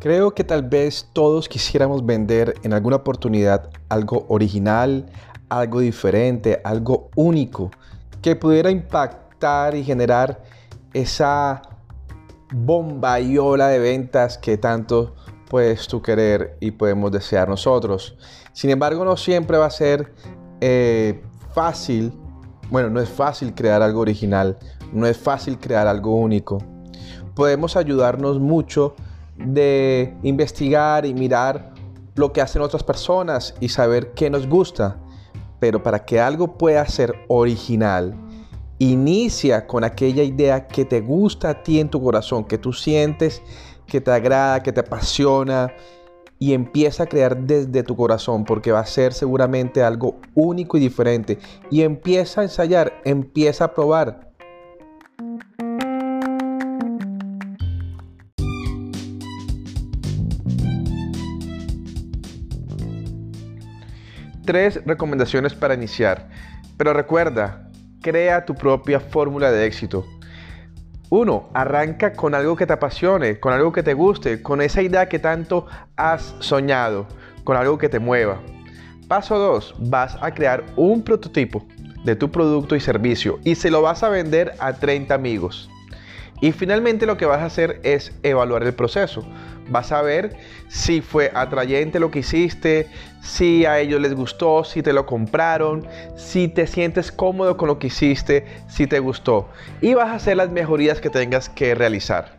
Creo que tal vez todos quisiéramos vender en alguna oportunidad algo original, algo diferente, algo único, que pudiera impactar y generar esa bomba y ola de ventas que tanto puedes tú querer y podemos desear nosotros. Sin embargo, no siempre va a ser eh, fácil, bueno, no es fácil crear algo original, no es fácil crear algo único. Podemos ayudarnos mucho de investigar y mirar lo que hacen otras personas y saber qué nos gusta. Pero para que algo pueda ser original, inicia con aquella idea que te gusta a ti en tu corazón, que tú sientes que te agrada, que te apasiona y empieza a crear desde tu corazón porque va a ser seguramente algo único y diferente. Y empieza a ensayar, empieza a probar. Tres recomendaciones para iniciar. Pero recuerda, crea tu propia fórmula de éxito. Uno, arranca con algo que te apasione, con algo que te guste, con esa idea que tanto has soñado, con algo que te mueva. Paso 2, vas a crear un prototipo de tu producto y servicio y se lo vas a vender a 30 amigos. Y finalmente lo que vas a hacer es evaluar el proceso. Vas a ver si fue atrayente lo que hiciste, si a ellos les gustó, si te lo compraron, si te sientes cómodo con lo que hiciste, si te gustó. Y vas a hacer las mejorías que tengas que realizar.